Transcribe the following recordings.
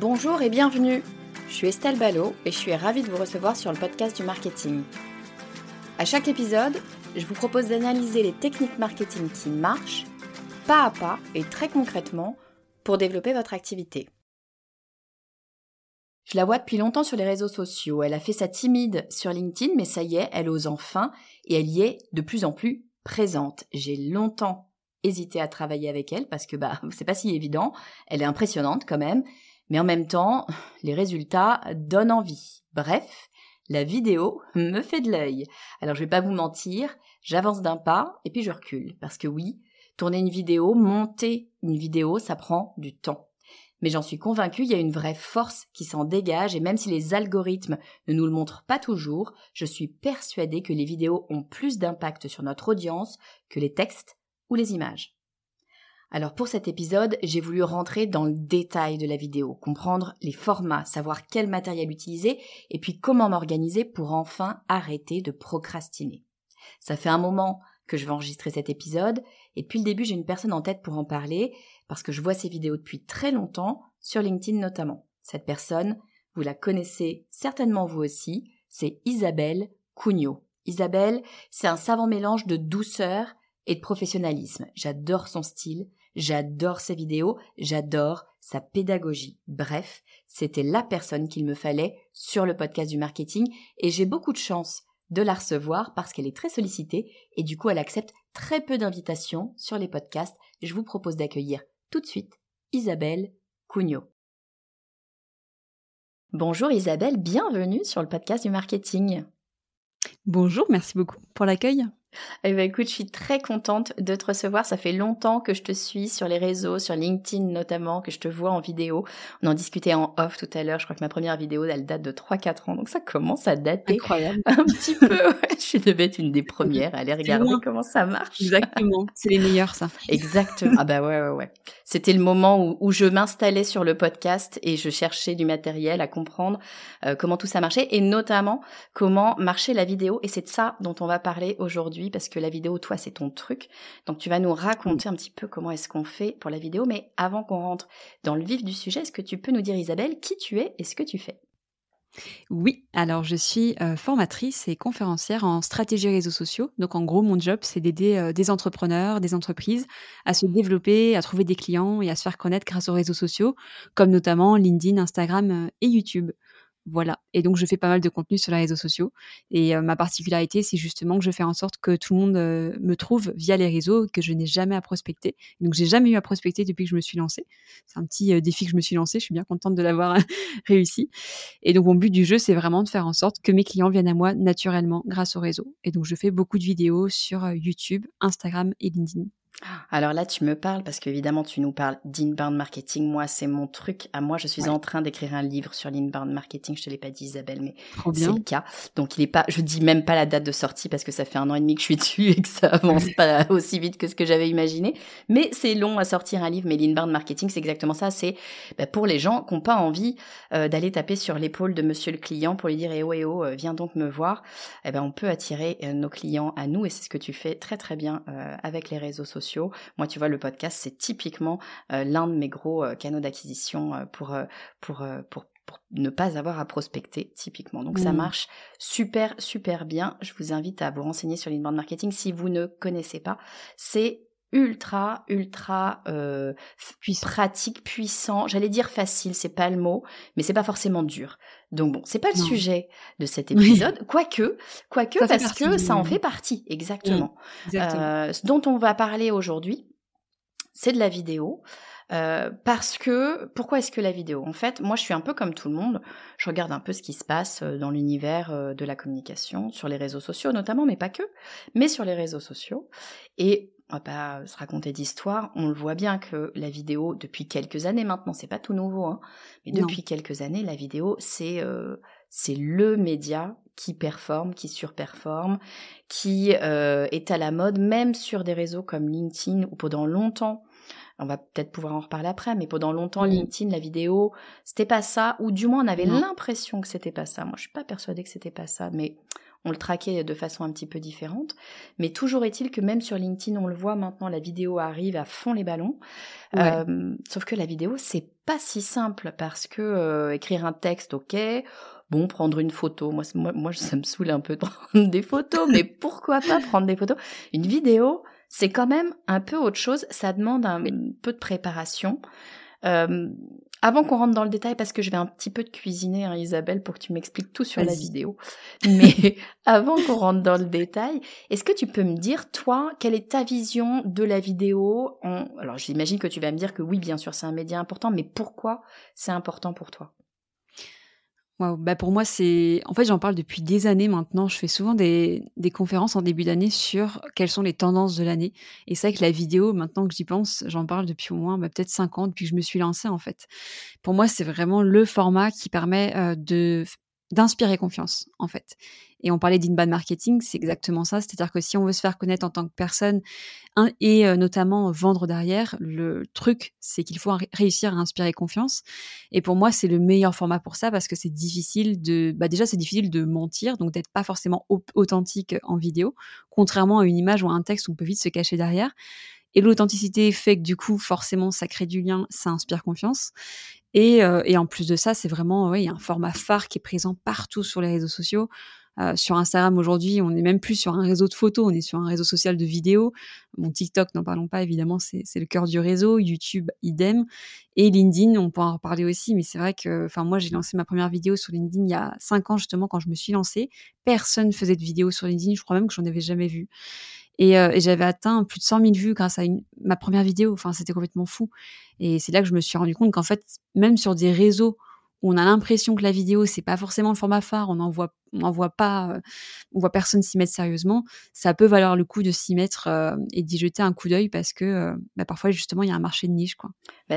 Bonjour et bienvenue. Je suis Estelle Ballot et je suis ravie de vous recevoir sur le podcast du marketing. À chaque épisode, je vous propose d'analyser les techniques marketing qui marchent, pas à pas et très concrètement, pour développer votre activité. Je la vois depuis longtemps sur les réseaux sociaux. Elle a fait sa timide sur LinkedIn, mais ça y est, elle ose enfin et elle y est de plus en plus présente. J'ai longtemps hésité à travailler avec elle parce que bah c'est pas si évident. Elle est impressionnante quand même, mais en même temps, les résultats donnent envie. Bref, la vidéo me fait de l'œil. Alors je vais pas vous mentir, j'avance d'un pas et puis je recule. Parce que oui, tourner une vidéo, monter une vidéo, ça prend du temps. Mais j'en suis convaincue, il y a une vraie force qui s'en dégage et même si les algorithmes ne nous le montrent pas toujours, je suis persuadée que les vidéos ont plus d'impact sur notre audience que les textes ou les images. Alors pour cet épisode, j'ai voulu rentrer dans le détail de la vidéo, comprendre les formats, savoir quel matériel utiliser et puis comment m'organiser pour enfin arrêter de procrastiner. Ça fait un moment que je vais enregistrer cet épisode et depuis le début j'ai une personne en tête pour en parler parce que je vois ces vidéos depuis très longtemps, sur LinkedIn notamment. Cette personne, vous la connaissez certainement vous aussi, c'est Isabelle Cugnot. Isabelle, c'est un savant mélange de douceur et de professionnalisme. J'adore son style, J'adore ses vidéos, j'adore sa pédagogie. Bref, c'était la personne qu'il me fallait sur le podcast du marketing et j'ai beaucoup de chance de la recevoir parce qu'elle est très sollicitée et du coup elle accepte très peu d'invitations sur les podcasts. Je vous propose d'accueillir tout de suite Isabelle Cugnot. Bonjour Isabelle, bienvenue sur le podcast du marketing. Bonjour, merci beaucoup pour l'accueil. Eh ben, écoute, je suis très contente de te recevoir. Ça fait longtemps que je te suis sur les réseaux, sur LinkedIn notamment, que je te vois en vidéo. On en discutait en off tout à l'heure. Je crois que ma première vidéo, elle date de 3-4 ans. Donc ça commence à dater. Incroyable. Un petit peu. Je devais être une des premières à aller regarder comment ça marche. Exactement. C'est les meilleurs, ça. Exactement. Ah bah ouais, ouais, ouais. C'était le moment où, où je m'installais sur le podcast et je cherchais du matériel à comprendre euh, comment tout ça marchait et notamment comment marchait la vidéo. Et c'est de ça dont on va parler aujourd'hui parce que la vidéo, toi, c'est ton truc. Donc tu vas nous raconter un petit peu comment est-ce qu'on fait pour la vidéo. Mais avant qu'on rentre dans le vif du sujet, est-ce que tu peux nous dire, Isabelle, qui tu es et ce que tu fais? Oui, alors je suis euh, formatrice et conférencière en stratégie réseaux sociaux. Donc en gros, mon job, c'est d'aider euh, des entrepreneurs, des entreprises à se développer, à trouver des clients et à se faire connaître grâce aux réseaux sociaux, comme notamment LinkedIn, Instagram euh, et YouTube. Voilà. Et donc, je fais pas mal de contenu sur les réseaux sociaux. Et ma particularité, c'est justement que je fais en sorte que tout le monde me trouve via les réseaux, que je n'ai jamais à prospecter. Donc, j'ai jamais eu à prospecter depuis que je me suis lancée. C'est un petit défi que je me suis lancé. Je suis bien contente de l'avoir réussi. Et donc, mon but du jeu, c'est vraiment de faire en sorte que mes clients viennent à moi naturellement grâce au réseau. Et donc, je fais beaucoup de vidéos sur YouTube, Instagram et LinkedIn. Alors là, tu me parles parce qu'évidemment, tu nous parles d'inbound marketing. Moi, c'est mon truc. À moi, je suis en train d'écrire un livre sur l'inbound marketing. Je te l'ai pas dit, Isabelle, mais c'est le cas. Donc, il est pas, je dis même pas la date de sortie parce que ça fait un an et demi que je suis dessus et que ça avance pas aussi vite que ce que j'avais imaginé. Mais c'est long à sortir un livre. Mais l'inbound marketing, c'est exactement ça. C'est bah, pour les gens qui n'ont pas envie euh, d'aller taper sur l'épaule de monsieur le client pour lui dire, eh oh, eh oh, euh, viens donc me voir. Eh ben, on peut attirer euh, nos clients à nous et c'est ce que tu fais très, très bien avec les réseaux sociaux moi, tu vois, le podcast, c'est typiquement euh, l'un de mes gros euh, canaux d'acquisition euh, pour, pour, pour pour ne pas avoir à prospecter typiquement. Donc ça Mmh. marche super super bien. Je vous invite à vous renseigner sur l'inbound marketing si vous ne connaissez pas. C'est ultra ultra euh, Puissant. pratique puissant. J'allais dire facile, c'est pas le mot, mais c'est pas forcément dur. Donc bon, c'est pas le Non. sujet de cet Oui. épisode, quoique quoique Ça parce que ça en mmh. fait partie exactement. Exactement. Euh, ce dont on va parler aujourd'hui, c'est de la vidéo. Euh, parce que pourquoi est-ce que la vidéo? En fait, moi, je suis un peu comme tout le monde. Je regarde un peu ce qui se passe euh, dans l'univers euh, de la communication, sur les réseaux sociaux notamment, mais pas que, mais sur les réseaux sociaux. Et on va pas se raconter d'histoire. On le voit bien que la vidéo, depuis quelques années maintenant, c'est pas tout nouveau, hein, mais Non. depuis quelques années, la vidéo, c'est euh, c'est le média qui performe, qui surperforme, qui euh, est à la mode, même sur des réseaux comme LinkedIn, où pendant longtemps, on va peut-être pouvoir en reparler après, mais pendant longtemps. LinkedIn, la vidéo, c'était pas ça, ou du moins on avait l'impression que c'était pas ça. Moi, je suis pas persuadée que c'était pas ça, mais on le traquait de façon un petit peu différente. Mais toujours est-il que même sur LinkedIn, on le voit maintenant, la vidéo arrive à fond les ballons. Ouais. Euh, sauf que la vidéo, c'est pas si simple parce que euh, écrire un texte, ok. Bon, prendre une photo, moi, moi, ça me saoule un peu de prendre des photos, mais pourquoi pas prendre des photos? Une vidéo, c'est quand même un peu autre chose. Ça demande un peu de préparation. Euh, avant qu'on rentre dans le détail, parce que je vais un petit peu te cuisiner, hein, Isabelle, pour que tu m'expliques tout sur la vidéo. Mais avant qu'on rentre dans le détail, est-ce que tu peux me dire, toi, quelle est ta vision de la vidéo en... Alors, j'imagine que tu vas me dire que oui, bien sûr, c'est un média important, mais pourquoi c'est important pour toi? Waouh, bah pour moi, c'est. En fait, j'en parle depuis des années maintenant. Je fais souvent des, conférences en début d'année sur quelles sont les tendances de l'année. Et c'est vrai que la vidéo, maintenant que j'y pense, j'en parle depuis au moins bah, peut-être 5 ans, depuis que je me suis lancée en fait. Pour moi, c'est vraiment le format qui permet euh, de d'inspirer confiance en fait. Et on parlait d'inbound marketing, c'est exactement ça. C'est-à-dire que si on veut se faire connaître en tant que personne et euh, notamment vendre derrière, le truc, c'est qu'il faut ré- réussir à inspirer confiance. Et pour moi, c'est le meilleur format pour ça parce que c'est difficile de, bah déjà, c'est difficile de mentir, donc d'être pas forcément au- authentique en vidéo, contrairement à une image ou à un texte où on peut vite se cacher derrière. Et l'authenticité fait que du coup, forcément, ça crée du lien, ça inspire confiance. Et, euh, et en plus de ça, c'est vraiment a un format phare qui est présent partout sur les réseaux sociaux. Euh, sur Instagram aujourd'hui, on n'est même plus sur un réseau de photos, on est sur un réseau social de vidéos. Bon, TikTok, n'en parlons pas, évidemment, c'est le cœur du réseau. YouTube, idem. Et LinkedIn, on pourra en reparler aussi, mais c'est vrai que, enfin, moi, j'ai lancé ma première vidéo sur LinkedIn il y a cinq ans, justement, quand je me suis lancée. Personne faisait de vidéo sur LinkedIn, je crois même que j'en avais jamais vu. Et, euh, j'avais atteint plus de 100 000 vues grâce à ma première vidéo. Enfin, c'était complètement fou. Et c'est là que je me suis rendu compte qu'en fait, même sur des réseaux on a l'impression que la vidéo c'est pas forcément le format phare, on n'en voit, on en voit pas, euh, on voit personne s'y mettre sérieusement, ça peut valoir le coup de s'y mettre euh, et d'y jeter un coup d'œil parce que euh, bah, parfois justement il y a un marché de niche quoi.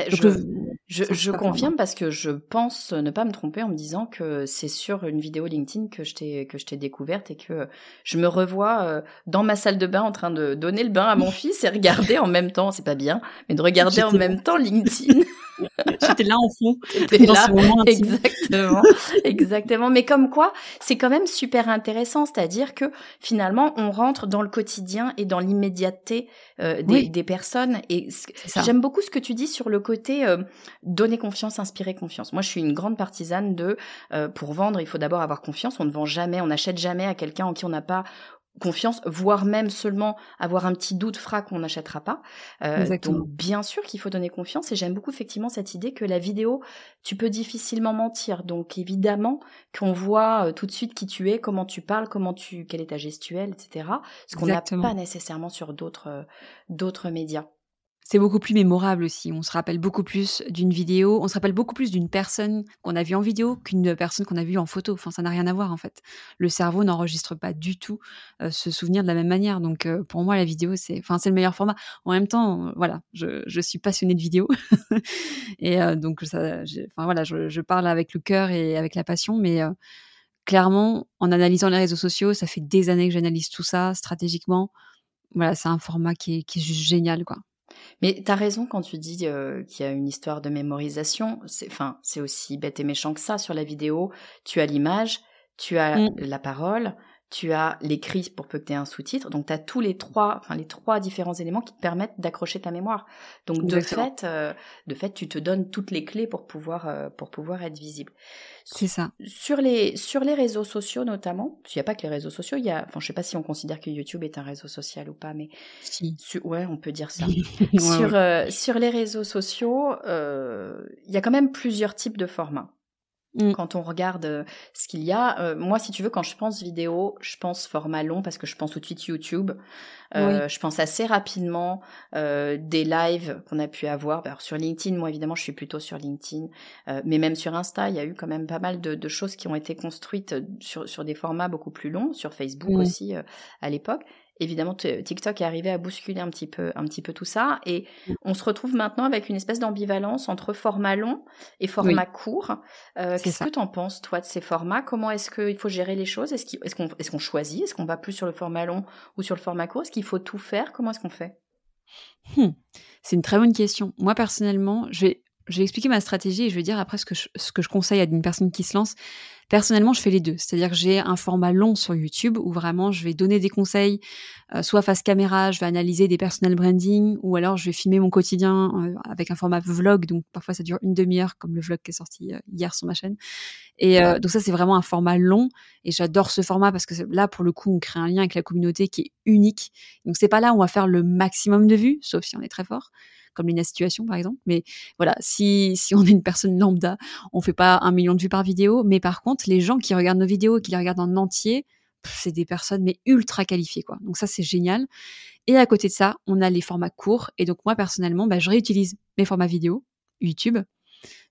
Donc, je, le- je, je confirme parce que je pense ne pas me tromper en me disant que c'est sur une vidéo LinkedIn que je t'ai que je t'ai découverte et que je me revois dans ma salle de bain en train de donner le bain à mon fils et regarder en même temps, c'est pas bien, mais de regarder en même temps LinkedIn. J'étais là en fond dans là. ce moment. Exactement, exactement. Mais comme quoi, c'est quand même super intéressant, c'est-à-dire que finalement, on rentre dans le quotidien et dans l'immédiateté euh, des, Oui. des personnes. Et j'aime beaucoup ce que tu dis sur le côté euh, donner confiance, inspirer confiance. Moi, je suis une grande partisane de euh, pour vendre, il faut d'abord avoir confiance. On ne vend jamais, on n'achète jamais à quelqu'un en qui on n'a pas confiance, voire même seulement avoir un petit doute fera qu'on n'achètera pas. Euh, donc bien sûr qu'il faut donner confiance et j'aime beaucoup effectivement cette idée que la vidéo, tu peux difficilement mentir. Donc évidemment qu'on voit euh, tout de suite qui tu es, comment tu parles, comment tu, quelle est ta gestuelle, etc. Ce qu'on n'a pas nécessairement sur d'autres euh, d'autres médias. C'est beaucoup plus mémorable aussi. On se rappelle beaucoup plus d'une vidéo, on se rappelle beaucoup plus d'une personne qu'on a vue en vidéo qu'une personne qu'on a vue en photo. Enfin, ça n'a rien à voir en fait. Le cerveau n'enregistre pas du tout euh, ce souvenir de la même manière. Donc, euh, pour moi, la vidéo, c'est, enfin, c'est le meilleur format. En même temps, euh, voilà, je, suis passionnée de vidéo et euh, donc voilà, je, parle avec le cœur et avec la passion, mais euh, clairement, en analysant les réseaux sociaux, ça fait des années que j'analyse tout ça stratégiquement. Voilà, c'est un format qui est, qui est juste génial, quoi. Mais t'as raison quand tu dis euh, qu'il y a une histoire de mémorisation. C'est, enfin, c'est aussi bête et méchant que ça sur la vidéo. Tu as l'image, tu as Mm. la parole, tu as l'écrit pour peu que tu aies un sous-titre. Donc, tu as tous les trois, enfin, les trois différents éléments qui te permettent d'accrocher ta mémoire. Donc, de fait, euh, de fait, tu te donnes toutes les clés pour pouvoir, euh, pour pouvoir être visible. C'est ça. Sur les, sur les réseaux sociaux, notamment, parce qu'il n'y a pas que les réseaux sociaux, il y a, enfin, je sais pas si on considère que YouTube est un réseau social ou pas, mais. Si. ouais, on peut dire ça. sur, euh, sur les réseaux sociaux, il y a quand même plusieurs types de formats. Mmh. Quand on regarde euh, ce qu'il y a, euh, moi, si tu veux, quand je pense vidéo, je pense format long parce que je pense tout de suite YouTube. Euh, Je pense assez rapidement euh, des lives qu'on a pu avoir. Alors, sur LinkedIn, moi, évidemment, je suis plutôt sur LinkedIn, euh, mais même sur Insta, il y a eu quand même pas mal de, de choses qui ont été construites sur, sur des formats beaucoup plus longs, sur Facebook mmh. aussi à l'époque évidemment TikTok est arrivé à bousculer un petit peu un petit peu tout ça et mm. on se retrouve maintenant avec une espèce d'ambivalence entre format long et format court. Euh, qu'est-ce que tu en penses toi de ces formats? Comment est-ce qu'il faut gérer les choses? Est-ce qu'on est choisit? Est-ce qu'on va plus sur le format long ou sur le format court? Est-ce qu'il faut tout faire? Comment est-ce qu'on fait? Hmm. C'est une très bonne question. Moi personnellement, je vais je vais expliquer ma stratégie et je vais dire après ce que je, ce que je conseille à une personne qui se lance. Personnellement, je fais les deux. C'est-à-dire que j'ai un format long sur YouTube où vraiment je vais donner des conseils, euh, soit face caméra, je vais analyser des personal branding, ou alors je vais filmer mon quotidien euh, avec un format vlog. Donc parfois ça dure une demi-heure, comme le vlog qui est sorti euh, hier sur ma chaîne. Et donc ça c'est vraiment un format long et j'adore ce format parce que là pour le coup on crée un lien avec la communauté qui est unique. Donc c'est pas là où on va faire le maximum de vues, sauf si on est très fort comme Lina Situation par exemple. Mais voilà, si, si on est une personne lambda, on fait pas un million de vues par vidéo. Mais par contre, les gens qui regardent nos vidéos et qui les regardent en entier, c'est des personnes mais ultra qualifiées quoi. Donc ça c'est génial. Et à côté de ça, on a les formats courts. Et donc moi personnellement, bah, je réutilise mes formats vidéo YouTube.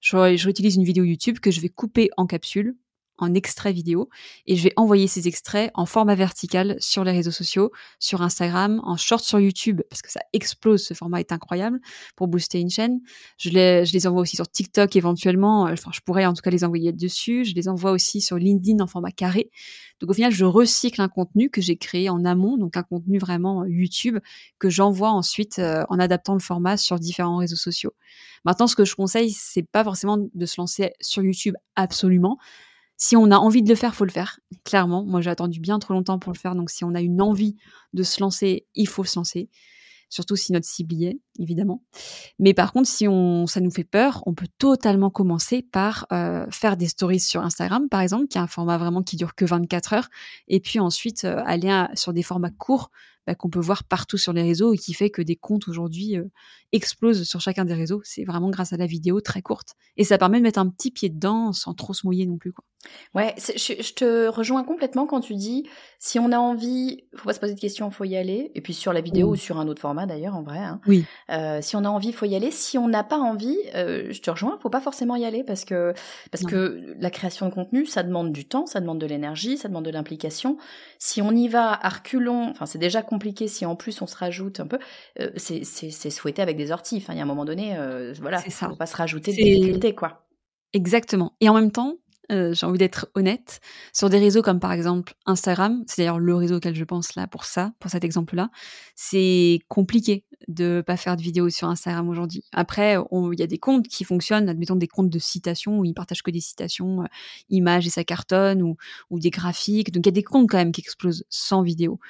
Je, je réutilise une vidéo YouTube que je vais couper en capsule en extrait vidéo et je vais envoyer ces extraits en format vertical sur les réseaux sociaux, sur Instagram, en short sur YouTube parce que ça explose, ce format est incroyable pour booster une chaîne. Je les, je les envoie aussi sur TikTok éventuellement, enfin je pourrais en tout cas les envoyer dessus. Je les envoie aussi sur LinkedIn en format carré. Donc au final, je recycle un contenu que j'ai créé en amont, donc un contenu vraiment YouTube que j'envoie ensuite euh, en adaptant le format sur différents réseaux sociaux. Maintenant, ce que je conseille, c'est pas forcément de se lancer sur YouTube absolument si on a envie de le faire, faut le faire. Clairement, moi j'ai attendu bien trop longtemps pour le faire, donc si on a une envie de se lancer, il faut se lancer. Surtout si notre cible y est, évidemment. Mais par contre, si on, ça nous fait peur, on peut totalement commencer par euh, faire des stories sur Instagram, par exemple, qui est un format vraiment qui dure que 24 heures, et puis ensuite euh, aller sur des formats courts bah, qu'on peut voir partout sur les réseaux et qui fait que des comptes aujourd'hui euh, explosent sur chacun des réseaux. C'est vraiment grâce à la vidéo très courte. Et ça permet de mettre un petit pied dedans sans trop se mouiller non plus. Quoi. Ouais, je, te rejoins complètement quand tu dis si on a envie, faut pas se poser de questions, faut y aller. Et puis sur la vidéo ou sur un autre format d'ailleurs, en vrai. Hein. Oui. Euh, si on a envie, faut y aller. Si on n'a pas envie, euh, je te rejoins, faut pas forcément y aller parce que parce que la création de contenu, ça demande du temps, ça demande de l'énergie, ça demande de l'implication. Si on y va à reculons, enfin c'est déjà compliqué. Si en plus on se rajoute un peu, euh, c'est souhaité avec des orties. Enfin, il y a un moment donné, voilà, ça. faut pas se rajouter des difficultés, quoi. Exactement. Et en même temps, euh, j'ai envie d'être honnête, sur des réseaux comme par exemple Instagram, c'est d'ailleurs le réseau auquel je pense là pour ça, pour cet exemple-là, c'est compliqué de pas faire de vidéos sur Instagram aujourd'hui. Après, il y a des comptes qui fonctionnent, admettons des comptes de citations où ils partagent que des citations, euh, images et ça cartonne, ou des graphiques. Donc il y a des comptes quand même qui explosent sans vidéo.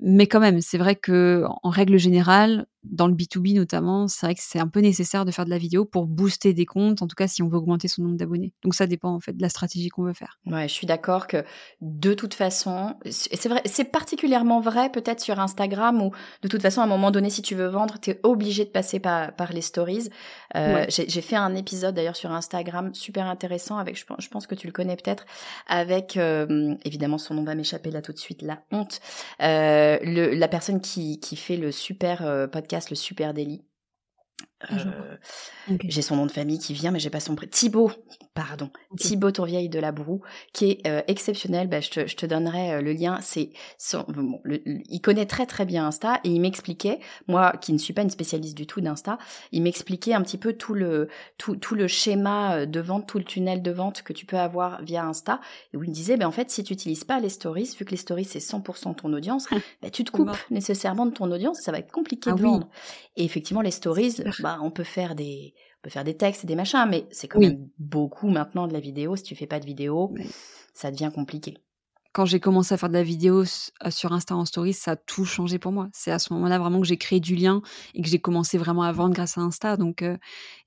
Mais quand même, c'est vrai que en règle générale, dans le B2B notamment, c'est vrai que c'est un peu nécessaire de faire de la vidéo pour booster des comptes, en tout cas si on veut augmenter son nombre d'abonnés. Donc ça dépend en fait de la stratégie qu'on veut faire. Ouais, je suis d'accord que de toute façon, c'est vrai, c'est particulièrement vrai peut-être sur Instagram où de toute façon à un moment donné, si tu veux vendre, tu es obligé de passer par, par les stories. Euh, J'ai fait un épisode d'ailleurs sur Instagram super intéressant avec, je, pense que tu le connais peut-être, avec euh, évidemment son nom va m'échapper là tout de suite, la honte, euh, le, la personne qui, qui fait le super euh, podcast le Super Délit. Ah, euh, j'ai son nom de famille qui vient, mais j'ai pas son prénom. Thibaut, pardon. Thibaut Tourvieille de la Broue, qui est euh, exceptionnel. Bah, je, te, je te donnerai euh, le lien. C'est bon, il connaît très très bien Insta et il m'expliquait, moi qui ne suis pas une spécialiste du tout d'Insta, il m'expliquait un petit peu tout le tout, tout le schéma de vente, tout le tunnel de vente que tu peux avoir via Insta. Et où il me disait, ben en fait, si tu utilises pas les stories, vu que les stories c'est 100% ton audience, bah, tu te coupes nécessairement de ton audience, ça va être compliqué ah de vendre. Et effectivement, les stories, bah, on peut faire des, on peut faire des textes et des machins, mais c'est quand même beaucoup maintenant de la vidéo. Si tu fais pas de vidéo, ça devient compliqué. quand j'ai commencé à faire de la vidéo sur Insta en stories, ça a tout changé pour moi. C'est à ce moment-là vraiment que j'ai créé du lien et que j'ai commencé vraiment à vendre grâce à Insta. Donc,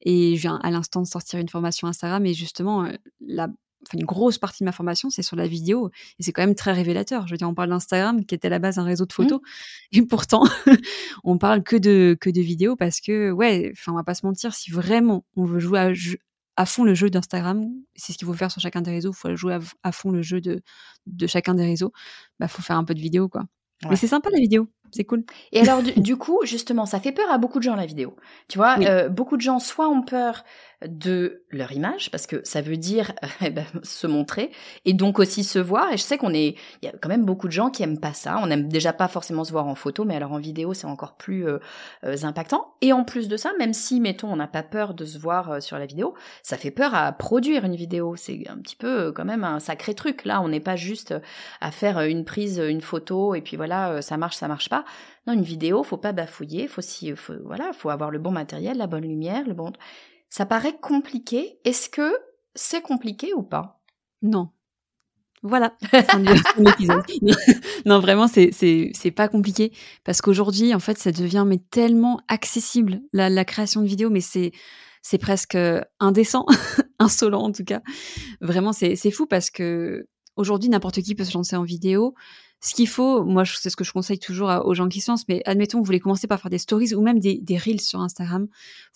et je viens à l'instant de sortir une formation Instagram et justement, la, une grosse partie de ma formation, c'est sur la vidéo. Et c'est quand même très révélateur. Je veux dire, on parle d'Instagram, qui était à la base un réseau de mmh. photos. Et pourtant, on parle que de, que de vidéos parce que, ouais, enfin, on va pas se mentir, si vraiment on veut jouer à, fond le jeu d'Instagram, c'est ce qu'il faut faire sur chacun des réseaux, il faut jouer à, fond le jeu de, de chacun des réseaux, bah, faut faire un peu de vidéo, quoi. Mais c'est sympa la vidéo, c'est cool. Et alors du, coup, justement, ça fait peur à beaucoup de gens la vidéo. Tu vois, euh, beaucoup de gens soit ont peur de leur image parce que ça veut dire eh ben, se montrer et donc aussi se voir. Et je sais qu'on est il y a quand même beaucoup de gens qui aiment pas ça. On aime déjà pas forcément se voir en photo mais alors en vidéo c'est encore plus euh, euh, impactant. Et en plus de ça même si mettons on n'a pas peur de se voir euh, sur la vidéo ça fait peur à produire une vidéo. C'est un petit peu quand même un sacré truc. Là on n'est pas juste à faire une prise une photo et puis voilà ça marche ça marche pas. Non une vidéo faut pas bafouiller faut si faut, voilà faut avoir le bon matériel la bonne lumière le bon ça paraît compliqué. Est-ce que c'est compliqué ou pas? Non. Voilà. non, vraiment, c'est c'est pas compliqué parce qu'aujourd'hui, en fait, ça devient mais tellement accessible la, la création de vidéos, mais c'est c'est presque indécent, insolent en tout cas. Vraiment, c'est fou parce que aujourd'hui, n'importe qui peut se lancer en vidéo. Ce qu'il faut, moi, c'est ce que je conseille toujours aux gens qui se lancent, mais admettons, vous voulez commencer par faire des stories ou même des, des reels sur Instagram.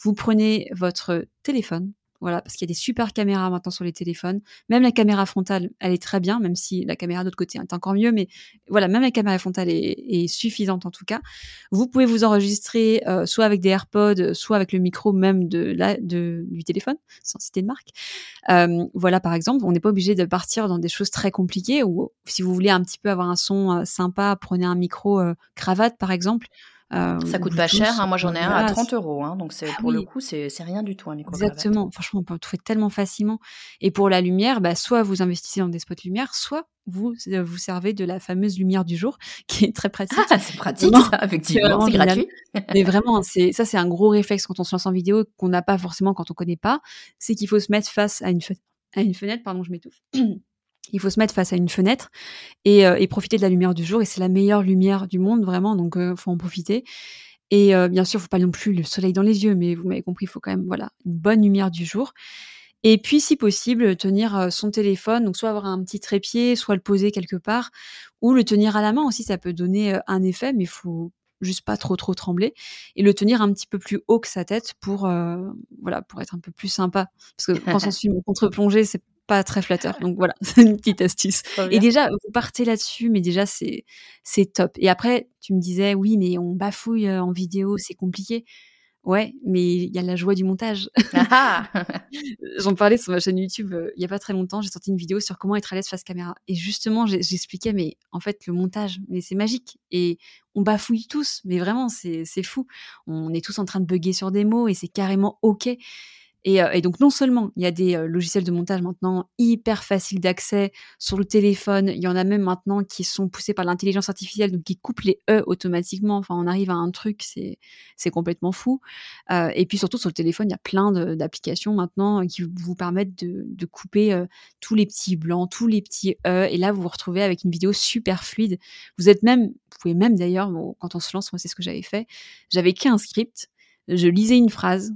Vous prenez votre téléphone, voilà, parce qu'il y a des super caméras maintenant sur les téléphones. Même la caméra frontale, elle est très bien, même si la caméra d'autre côté est encore mieux. Mais voilà, même la caméra frontale est, suffisante en tout cas. Vous pouvez vous enregistrer euh, soit avec des AirPods, soit avec le micro même de la, de, du téléphone, sans citer de marque. Euh, voilà, par exemple, on n'est pas obligé de partir dans des choses très compliquées. Ou si vous voulez un petit peu avoir un son euh, sympa, prenez un micro cravate par exemple. Euh, ça coûte pas cher, hein. moi j'en ai un à 30 euros, hein. donc c'est ah pour le coup c'est rien du tout un micro Exactement, franchement on peut le trouver tellement facilement. Et pour la lumière, bah, soit vous investissez dans des spots lumière, soit vous euh, vous servez de la fameuse lumière du jour, qui est très pratique. Ah, c'est pratique, ça, effectivement, c'est gratuit. Mais vraiment, c'est ça, c'est un gros réflexe quand on se lance en vidéo qu'on n'a pas forcément quand on connaît pas. C'est qu'il faut se mettre face à une, à une fenêtre. Pardon, je m'étouffe. il faut se mettre face à une fenêtre euh, et, profiter de la lumière du jour. Et c'est la meilleure lumière du monde, vraiment. Donc, il euh, faut en profiter. Et euh, bien sûr, faut pas non plus le soleil dans les yeux, mais vous m'avez compris, il faut quand même, voilà, une bonne lumière du jour. Et puis, si possible, tenir son téléphone, donc soit avoir un petit trépied, soit le poser quelque part, ou le tenir à la main aussi, ça peut donner un effet, mais il faut juste pas trop trop trembler et le tenir un petit peu plus haut que sa tête pour voilà pour être un peu plus sympa parce que quand on suit contre-plongée c'est pas très flatteur. Donc voilà, c'est une petite astuce. Et déjà, vous partez là-dessus, mais déjà, c'est, c'est top. Et après, tu me disais, oui, mais on bafouille euh, en vidéo, c'est compliqué. Ouais, mais il y a la joie du montage. Ah J'en parlais sur ma chaîne YouTube euh, il y a pas très longtemps. J'ai sorti une vidéo sur comment être à l'aise face caméra. Et justement, j'expliquais, mais en fait, le montage, mais c'est magique. Et on bafouille tous, mais vraiment, c'est fou. On est tous en train de bugger sur des mots et c'est carrément OK. Euh, et, donc non seulement il y a des euh, logiciels de montage maintenant hyper faciles d'accès sur le téléphone, il y en a même maintenant qui sont poussés par l'intelligence artificielle, donc qui coupent les E automatiquement. Enfin, on arrive à un truc, c'est complètement fou. Euh, et puis surtout sur le téléphone, il y a plein d'applications maintenant qui vous permettent de, de couper tous les petits blancs, tous les petits E. Et là, vous vous retrouvez avec une vidéo super fluide. Vous êtes même, vous pouvez même d'ailleurs, quand on se lance, moi c'est ce que j'avais fait. J'avais écrit un script, je lisais une phrase,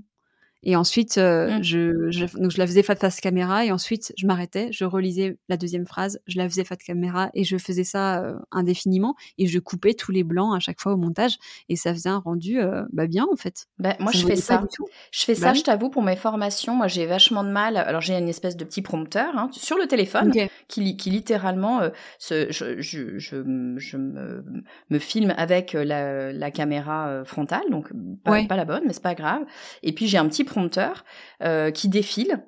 et ensuite, euh, mmh. je, je, donc je la faisais face caméra et ensuite je m'arrêtais, je relisais la deuxième phrase, je la faisais face caméra et je faisais ça euh, indéfiniment et je coupais tous les blancs à chaque fois au montage et ça faisait un rendu euh, bah, bien en fait. Bah, moi je fais ça. Je fais bah ça, je t'avoue, pour mes formations. Moi j'ai vachement de mal. Alors j'ai une espèce de petit prompteur hein, sur le téléphone qui, qui littéralement je, je, je, je me, me, filme avec la, la caméra frontale, donc pas, pas la bonne, mais c'est pas grave. Et puis j'ai un petit prompteur euh, qui défile.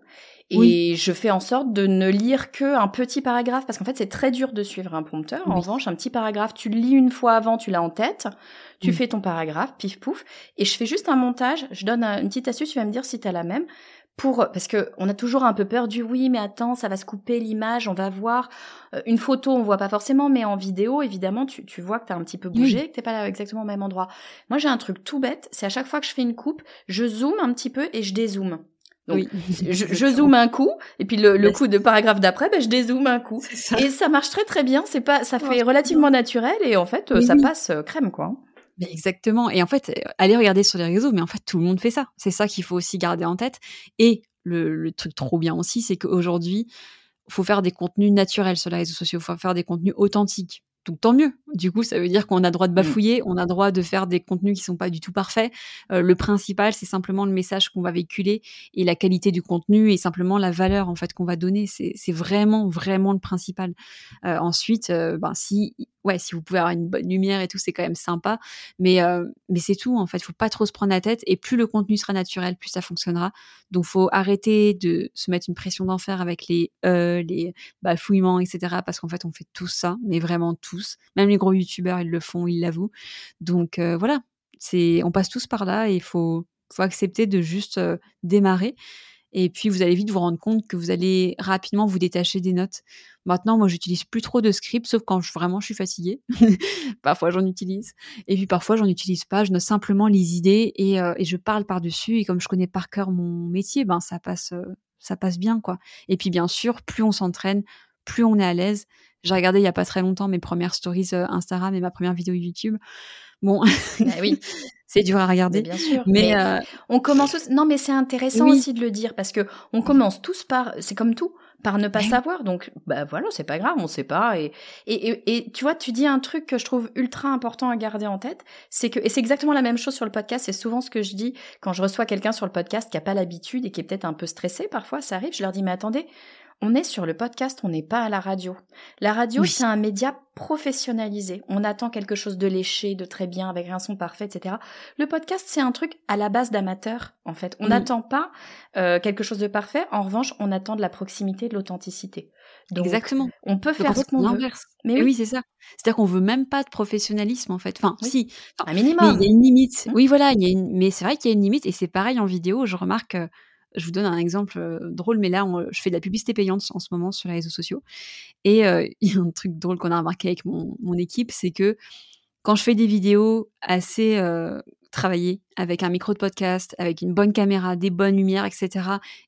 Et je fais en sorte de ne lire que un petit paragraphe parce qu'en fait c'est très dur de suivre un prompteur. En revanche, un petit paragraphe, tu le lis une fois avant, tu l'as en tête, tu fais ton paragraphe, pif pouf, et je fais juste un montage. Je donne une petite astuce, tu vas me dire si tu as la même pour parce que on a toujours un peu peur du oui mais attends ça va se couper l'image on va voir. Euh, une photo on voit pas forcément mais en vidéo évidemment tu, tu vois que t'as un petit peu bougé que t'es pas exactement au même endroit. Moi j'ai un truc tout bête c'est à chaque fois que je fais une coupe je zoome un petit peu et je dézoome. Donc, je, zoome un coup, et puis le, coup de paragraphe d'après, ben, je dézoome un coup. Et ça marche très très bien. C'est pas, ça fait relativement naturel, et en fait, ça passe crème, quoi. Exactement. Et en fait, allez regarder sur les réseaux, mais en fait, tout le monde fait ça. C'est ça qu'il faut aussi garder en tête. Et le, le truc trop bien aussi, c'est qu'aujourd'hui, faut faire des contenus naturels sur les réseaux sociaux, faut faire des contenus authentiques. Donc tant mieux. Du coup, ça veut dire qu'on a droit de mmh. bafouiller, on a droit de faire des contenus qui sont pas du tout parfaits. Euh, le principal, c'est simplement le message qu'on va véhiculer et la qualité du contenu et simplement la valeur en fait qu'on va donner. C'est vraiment vraiment le principal. Euh, ensuite, euh, ben si ouais, si vous pouvez avoir une bonne lumière et tout, c'est quand même sympa. Mais, euh, mais c'est tout, en fait. Faut pas trop se prendre la tête. Et plus le contenu sera naturel, plus ça fonctionnera. Donc, faut arrêter de se mettre une pression d'enfer avec les euh, les bafouillements, etc. Parce qu'en fait, on fait tout ça, mais vraiment tous. Même les gros youtubeurs, ils le font, ils l'avouent. Donc, euh, voilà. C'est, on passe tous par là et il faut, faut accepter de juste euh, démarrer. Et puis, vous allez vite vous rendre compte que vous allez rapidement vous détacher des notes. Maintenant, moi, j'utilise plus trop de scripts, sauf quand je, vraiment je suis fatiguée. parfois, j'en utilise. Et puis, parfois, j'en utilise pas. Je note simplement les idées et, euh, et je parle par-dessus. Et comme je connais par cœur mon métier, ben, ça passe, euh, ça passe bien, quoi. Et puis, bien sûr, plus on s'entraîne, plus on est à l'aise. J'ai regardé il y a pas très longtemps mes premières stories euh, Instagram et ma première vidéo YouTube. Bon, bah oui. c'est dur à regarder. bien sûr. Mais, euh, on commence. Non, mais c'est intéressant aussi de le dire parce que on commence tous par. C'est comme tout, par ne pas savoir. Donc, bah voilà, c'est pas grave, on sait pas. Et, et, et, tu vois, tu dis un truc que je trouve ultra important à garder en tête, c'est que et c'est exactement la même chose sur le podcast. C'est souvent ce que je dis quand je reçois quelqu'un sur le podcast qui a pas l'habitude et qui est peut-être un peu stressé. Parfois, ça arrive. Je leur dis, mais attendez, on est sur le podcast, on n'est pas à la radio. La radio, c'est un média professionnalisé. On attend quelque chose de léché, de très bien, avec un son parfait, etc. Le podcast, c'est un truc à la base d'amateur, en fait. On n'attend pas euh, quelque chose de parfait. En revanche, on attend de la proximité, de l'authenticité. Exactement. On peut faire ce qu'on veut. Mais oui, c'est ça. C'est-à-dire qu'on veut même pas de professionnalisme, en fait. Enfin, si. un minimum. il y a une limite. Mmh. Oui, voilà. Il y a une... Mais c'est vrai qu'il y a une limite, et c'est pareil en vidéo. Je remarque. Je vous donne un exemple euh, drôle, mais là, je fais de la publicité payante en ce moment sur les réseaux sociaux. Et euh, il y a un truc drôle qu'on a remarqué avec mon, équipe, c'est que quand je fais des vidéos assez euh, travaillées, avec un micro de podcast, avec une bonne caméra, des bonnes lumières, etc.,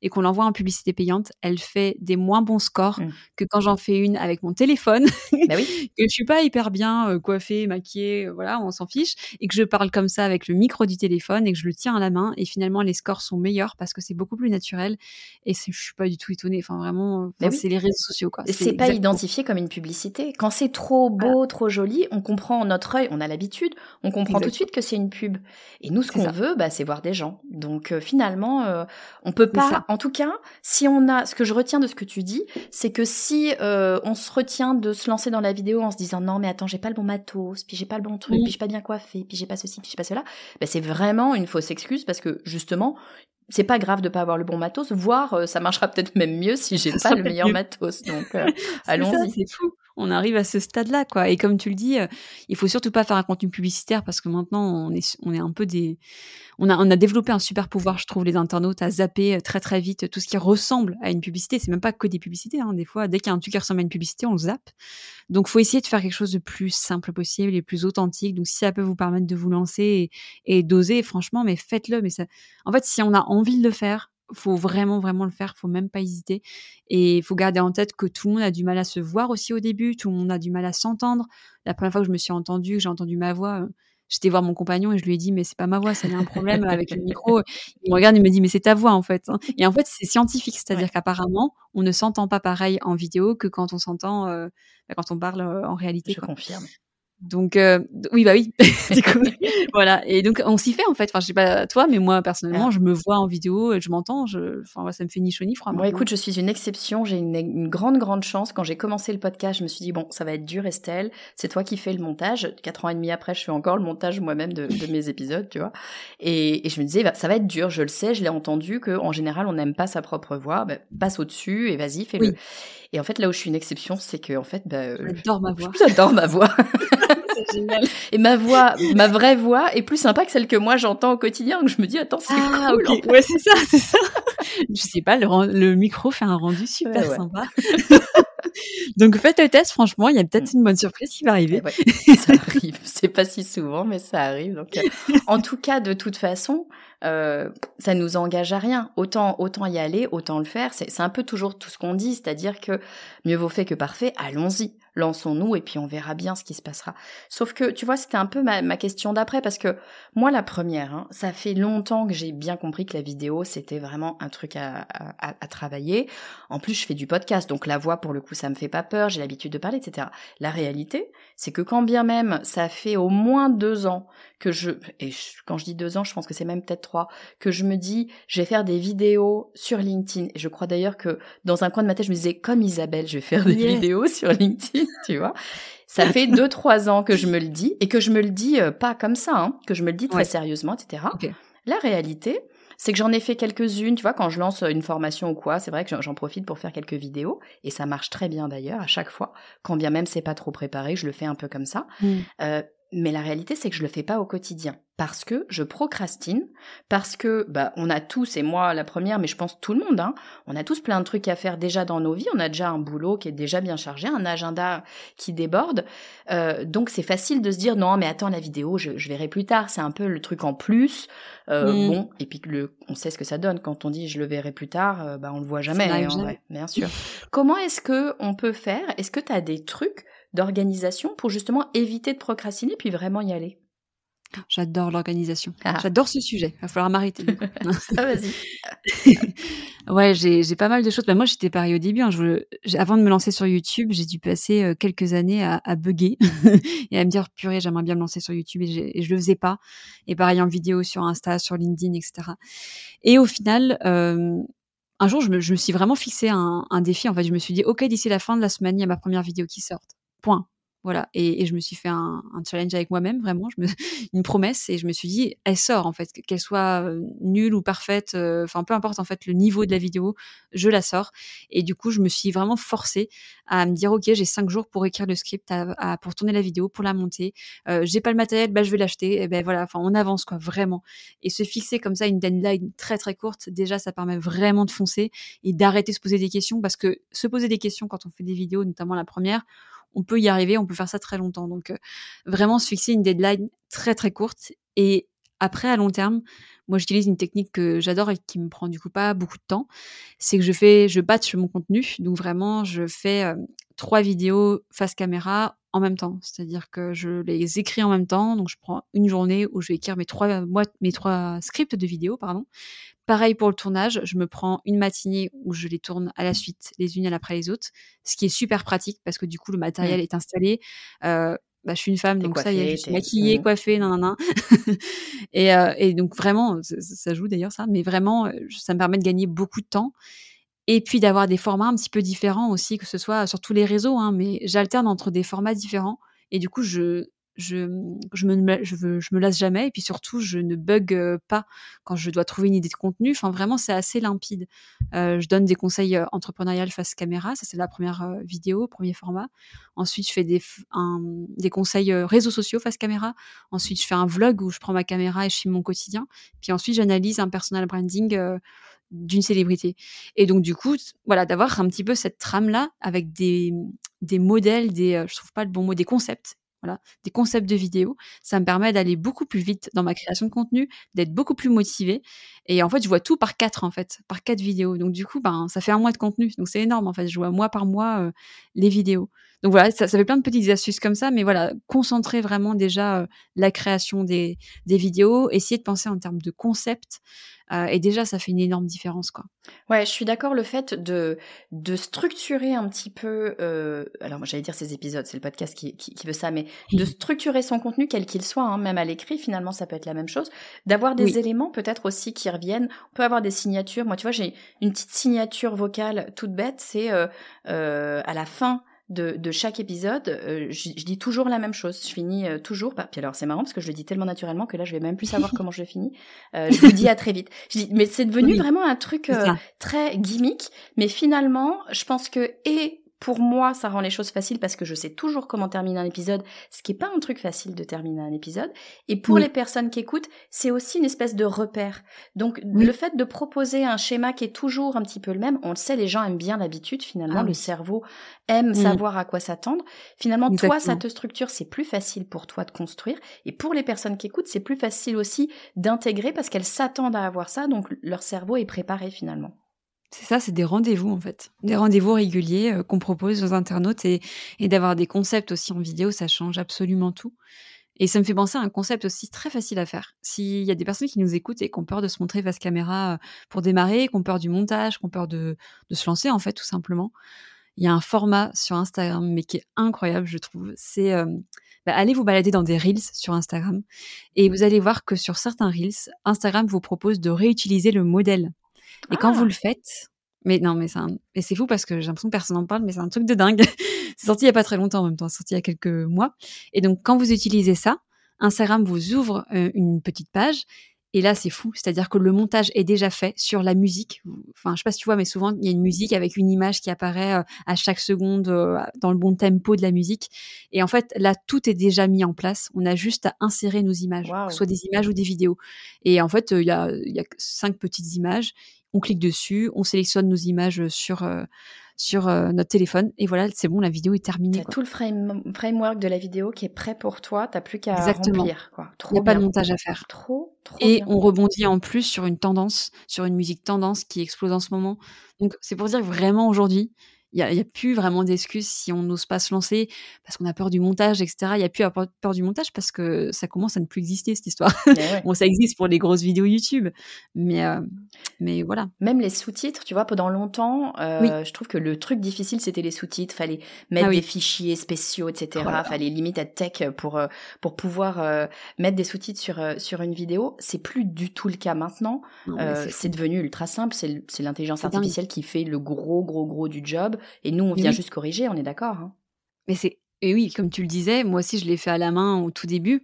et qu'on l'envoie en publicité payante, elle fait des moins bons scores mmh. que quand j'en fais une avec mon téléphone, bah oui. que je suis pas hyper bien euh, coiffée, maquillée, euh, voilà, on s'en fiche, et que je parle comme ça avec le micro du téléphone et que je le tiens à la main, et finalement les scores sont meilleurs parce que c'est beaucoup plus naturel, et je suis pas du tout étonnée. Enfin vraiment, bah c'est les réseaux sociaux quoi. C'est pas identifié comme une publicité. Quand c'est trop beau, trop joli, on comprend notre œil, on a l'habitude, on comprend tout de suite que c'est une pub. Et nous, ce qu'on veut, bah, c'est voir des gens. Donc euh, finalement, euh, on peut pas. En tout cas, si on a, ce que je retiens de ce que tu dis, c'est que si euh, on se retient de se lancer dans la vidéo en se disant non mais attends j'ai pas le bon matos, puis j'ai pas le bon truc, puis je suis pas bien coiffé, puis j'ai pas ceci, puis j'ai pas cela, bah, c'est vraiment une fausse excuse parce que justement c'est pas grave de pas avoir le bon matos, voire ça marchera peut-être même mieux si j'ai pas le meilleur matos. Donc allons-y. C'est fou on arrive à ce stade-là, quoi. Et comme tu le dis, euh, il faut surtout pas faire un contenu publicitaire parce que maintenant on est, on est un peu des, on a, on a développé un super pouvoir, je trouve, les internautes à zapper euh, très très vite tout ce qui ressemble à une publicité. C'est même pas que des publicités, hein. Des fois, dès qu'il y a un truc qui ressemble à une publicité, on le zappe. Donc, faut essayer de faire quelque chose de plus simple possible et plus authentique. Donc, si ça peut vous permettre de vous lancer et, et d'oser, franchement, mais faites-le. Mais ça, en fait, si on a envie de le faire, faut vraiment vraiment le faire, faut même pas hésiter et il faut garder en tête que tout le monde a du mal à se voir aussi au début, tout le monde a du mal à s'entendre. La première fois que je me suis entendue, que j'ai entendu ma voix, euh, j'étais voir mon compagnon et je lui ai dit mais c'est pas ma voix, ça y a un problème avec le micro. Il me regarde et me dit mais c'est ta voix en fait. Hein. Et en fait c'est scientifique, c'est-à-dire qu'apparemment on ne s'entend pas pareil en vidéo que quand on s'entend euh, bah, quand on parle euh, en réalité. Je confirme. Donc euh, oui bah oui, voilà et donc on s'y fait en fait. Enfin je sais pas toi mais moi personnellement je me vois en vidéo, je m'entends, je enfin ça me fait ni chaud ni froid. Bon écoute je suis une exception, j'ai une, grande grande chance. Quand j'ai commencé le podcast je me suis dit bon ça va être dur Estelle, c'est toi qui fais le montage. Quatre ans et demi après je fais encore le montage moi-même de, mes épisodes tu vois et, je me disais bah, ça va être dur, je le sais, je l'ai entendu que en général on n'aime pas sa propre voix, bah, passe au dessus et vas-y fais-le. Et en fait, là où je suis une exception, c'est que en fait, bah, j'adore ma voix. J'adore ma voix. génial. Et ma voix, ma vraie voix est plus sympa que celle que moi j'entends au quotidien. Donc je me dis, attends, c'est ah, cool. Ouais, c'est ça, c'est ça. je sais pas, le, le, micro fait un rendu super sympa. Donc faites le test, franchement, il y a peut-être une bonne surprise qui va arriver. ça arrive, c'est pas si souvent, mais ça arrive. Donc, euh, en tout cas, de toute façon, euh, ça nous engage à rien. Autant, autant y aller, autant le faire. C'est un peu toujours tout ce qu'on dit, c'est-à-dire que mieux vaut fait que parfait. Allons-y, lançons-nous et puis on verra bien ce qui se passera. Sauf que, tu vois, c'était un peu ma, ma question d'après parce que moi, la première, hein, ça fait longtemps que j'ai bien compris que la vidéo, c'était vraiment un truc à, à, à, travailler. En plus, je fais du podcast, donc la voix, pour le coup, ça me fait pas peur, j'ai l'habitude de parler, etc. La réalité, c'est que quand bien même ça fait au moins deux ans que je, et quand je dis deux ans, je pense que c'est même peut-être que je me dis, je vais faire des vidéos sur LinkedIn. Et je crois d'ailleurs que dans un coin de ma tête, je me disais, comme Isabelle, je vais faire des vidéos sur LinkedIn, tu vois. Ça fait deux, trois ans que je me le dis et que je me le dis euh, pas comme ça, hein, que je me le dis très sérieusement, etc. La réalité, c'est que j'en ai fait quelques-unes, tu vois, quand je lance une formation ou quoi, c'est vrai que j'en profite pour faire quelques vidéos, et ça marche très bien d'ailleurs à chaque fois, quand bien même c'est pas trop préparé, je le fais un peu comme ça. Mm. Euh, mais la réalité, c'est que je le fais pas au quotidien parce que je procrastine, parce que bah on a tous et moi la première, mais je pense tout le monde, hein, on a tous plein de trucs à faire déjà dans nos vies. On a déjà un boulot qui est déjà bien chargé, un agenda qui déborde, euh, donc c'est facile de se dire non mais attends la vidéo, je, verrai plus tard. C'est un peu le truc en plus. Euh, mmh. Bon et puis le, on sait ce que ça donne quand on dit je le verrai plus tard, euh, bah on le voit jamais, en vrai, bien sûr. Comment est-ce que on peut faire? Est-ce que tu as des trucs d'organisation pour justement éviter de procrastiner puis vraiment y aller J'adore l'organisation. Ah. J'adore ce sujet. Il va falloir m'arrêter. ah, vas-y. ouais, j'ai pas mal de choses. Bah, moi, j'étais pareil au début. Hein. Je, avant de me lancer sur YouTube, j'ai dû passer euh, quelques années à, à bugger et à me dire purée, j'aimerais bien me lancer sur YouTube et, et, je le faisais pas. Et pareil en vidéo sur Insta, sur LinkedIn, etc. Et au final, euh, un jour, je me, je me, suis vraiment fixé un, un, défi. En fait, je me suis dit, OK, d'ici la fin de la semaine, il y a ma première vidéo qui sort. Voilà. Et, je me suis fait un, challenge avec moi-même, vraiment, je me, une promesse, et je me suis dit, elle sort en fait, qu'elle soit euh, nulle ou parfaite, euh, enfin peu importe en fait le niveau de la vidéo, je la sors. Et du coup, je me suis vraiment forcée à me dire, ok, j'ai cinq jours pour écrire le script, pour tourner la vidéo, pour la monter. Euh, j'ai pas le matériel, bah je vais l'acheter. Et ben voilà, enfin on avance quoi, vraiment. Et se fixer comme ça une deadline très très courte, déjà ça permet vraiment de foncer et d'arrêter de se poser des questions, parce que se poser des questions quand on fait des vidéos, notamment la première on peut y arriver, on peut faire ça très longtemps. Donc euh, vraiment se fixer une deadline très très courte et après à long terme, moi j'utilise une technique que j'adore et qui me prend du coup pas beaucoup de temps, c'est que je fais je batch mon contenu. Donc vraiment je fais euh, trois vidéos face caméra en même temps, c'est-à-dire que je les écris en même temps. Donc je prends une journée où je vais écrire mes trois mes trois scripts de vidéos pardon. Pareil pour le tournage, je me prends une matinée où je les tourne à la suite, les unes après les autres, ce qui est super pratique parce que du coup le matériel mmh. est installé. Euh, bah, je suis une femme, donc ça y est, je suis maquillée, mmh. coiffée, nan, nan, nan. et, euh, et, donc vraiment, ça, joue d'ailleurs ça, mais vraiment, euh, ça me permet de gagner beaucoup de temps. Et puis d'avoir des formats un petit peu différents aussi, que ce soit sur tous les réseaux, hein, mais j'alterne entre des formats différents. Et du coup, je, je, je, me, je, je me lasse jamais et puis surtout je ne bug euh, pas quand je dois trouver une idée de contenu. Enfin vraiment c'est assez limpide. Euh, je donne des conseils euh, entrepreneuriales face caméra, ça c'est la première vidéo, premier format. Ensuite je fais des, des conseils réseaux sociaux face caméra. Ensuite je fais un vlog où je prends ma caméra et je filme mon quotidien. Puis ensuite j'analyse un personal branding d'une célébrité. Et donc du coup, voilà, d'avoir un petit peu cette trame là avec des, des modèles, des, je trouve pas le bon mot, des concepts voilà, des concepts de vidéos. Ça me permet d'aller beaucoup plus vite dans ma création de contenu, d'être beaucoup plus motivée. Et en fait, je vois tout par quatre, en fait, par quatre vidéos. Donc, du coup, ben, ça fait un mois de contenu. Donc, c'est énorme, en fait. Je vois mois par mois euh, les vidéos. Donc, voilà, ça, ça, fait plein de petites astuces comme ça. Mais voilà, concentrer vraiment déjà euh, la création des, des vidéos, essayer de penser en termes de concepts. Euh, et déjà, ça fait une énorme différence, quoi. Ouais, je suis d'accord. Le fait de de structurer un petit peu, euh, alors j'allais dire ces épisodes, c'est le podcast qui, qui, qui, veut ça, mais de structurer son contenu quel qu'il soit, hein, même à l'écrit, finalement, ça peut être la même chose. D'avoir des éléments peut-être aussi qui reviennent. On peut avoir des signatures. Moi, tu vois, j'ai une petite signature vocale toute bête. C'est euh, euh, à la fin de, de chaque épisode, euh, je, dis toujours la même chose. Je finis euh, toujours. Bah, puis alors c'est marrant parce que je le dis tellement naturellement que là je vais même plus savoir comment je le finis. Euh, je vous dis à très vite. Je dis, mais c'est devenu vraiment un truc très gimmick. Mais finalement, je pense que et pour moi, ça rend les choses faciles parce que je sais toujours comment terminer un épisode, ce qui est pas un truc facile de terminer un épisode. Et pour les personnes qui écoutent, c'est aussi une espèce de repère. Donc, le fait de proposer un schéma qui est toujours un petit peu le même, on le sait, les gens aiment bien l'habitude, finalement, ah le cerveau aime mmh. savoir à quoi s'attendre. Finalement, toi, ça te structure, c'est plus facile pour toi de construire. Et pour les personnes qui écoutent, c'est plus facile aussi d'intégrer parce qu'elles s'attendent à avoir ça, donc leur cerveau est préparé finalement. C'est ça, c'est des rendez-vous en fait. Des rendez-vous réguliers euh, qu'on propose aux internautes et, d'avoir des concepts aussi en vidéo, ça change absolument tout. Et ça me fait penser à un concept aussi très facile à faire. S'il y a des personnes qui nous écoutent et qui ont peur de se montrer face caméra euh, pour démarrer, qui ont peur du montage, qui ont peur de, se lancer en fait tout simplement, il y a un format sur Instagram mais qui est incroyable je trouve. C'est euh, bah, allez vous balader dans des reels sur Instagram et vous allez voir que sur certains reels, Instagram vous propose de réutiliser le modèle et quand vous ah! le faites, mais non, mais c'est et c'est fou parce que j'ai l'impression que personne n'en parle, mais c'est un truc de dingue. c'est sorti il y a pas très longtemps en même temps, c'est sorti il y a quelques mois. Et donc quand vous utilisez ça, Instagram vous ouvre euh, une petite page et là, c'est fou. C'est-à-dire que le montage est déjà fait sur la musique. Enfin, je sais pas si tu vois, mais souvent, il y a une musique avec une image qui apparaît euh, à chaque seconde euh, dans le bon tempo de la musique. Et en fait, là, tout est déjà mis en place. On a juste à insérer nos images, soit des images ou des vidéos. Et en fait, il y, a, y a cinq petites images on clique dessus, on sélectionne nos images sur, euh, sur euh, notre téléphone et voilà, c'est bon, la vidéo est terminée. tout le framework de la vidéo qui est prêt pour toi, t'as plus qu'à remplir. Il n'y a pas de montage à faire. Trop, trop Et on rebondit en plus sur une tendance, sur une musique tendance qui explose en ce moment. Donc c'est pour dire que vraiment aujourd'hui, il n'y a, plus vraiment d'excuses si on n'ose pas se lancer parce qu'on a peur du montage, etc. Il n'y a plus peur du montage parce que ça commence à ne plus exister, cette histoire. Eh bon, ça existe pour les grosses vidéos YouTube, mais, euh, mais voilà. Même les sous-titres, tu vois, pendant longtemps, euh, je trouve que le truc difficile, c'était les sous-titres. Fallait mettre ah des fichiers spéciaux, etc. Oh Fallait limite être tech pour, euh, pour pouvoir mettre des sous-titres sur, sur une vidéo. C'est plus du tout le cas maintenant. c'est devenu ultra simple. C'est l'intelligence artificielle qui fait le gros, gros, gros du job. Et nous, on vient juste corriger, on est d'accord. Hein. Mais c'est et oui, comme tu le disais, moi aussi, je l'ai fait à la main au tout début.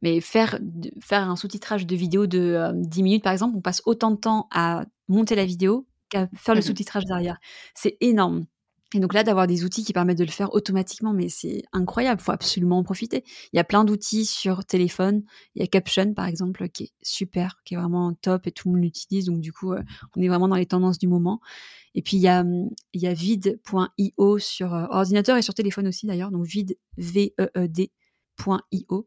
Mais faire, faire un sous-titrage de vidéo de 10 minutes, par exemple, on passe autant de temps à monter la vidéo qu'à faire le mmh sous-titrage derrière. C'est énorme. Et donc là, d'avoir des outils qui permettent de le faire automatiquement, mais c'est incroyable, faut absolument en profiter. Il y a plein d'outils sur téléphone. Il y a Caption, par exemple, qui est super, qui est vraiment top et tout le monde l'utilise. Donc du coup, on est vraiment dans les tendances du moment. Et puis il y a, hum, il y a vide.io sur euh, ordinateur et sur téléphone aussi d'ailleurs, donc vide, V-E-E-D.io.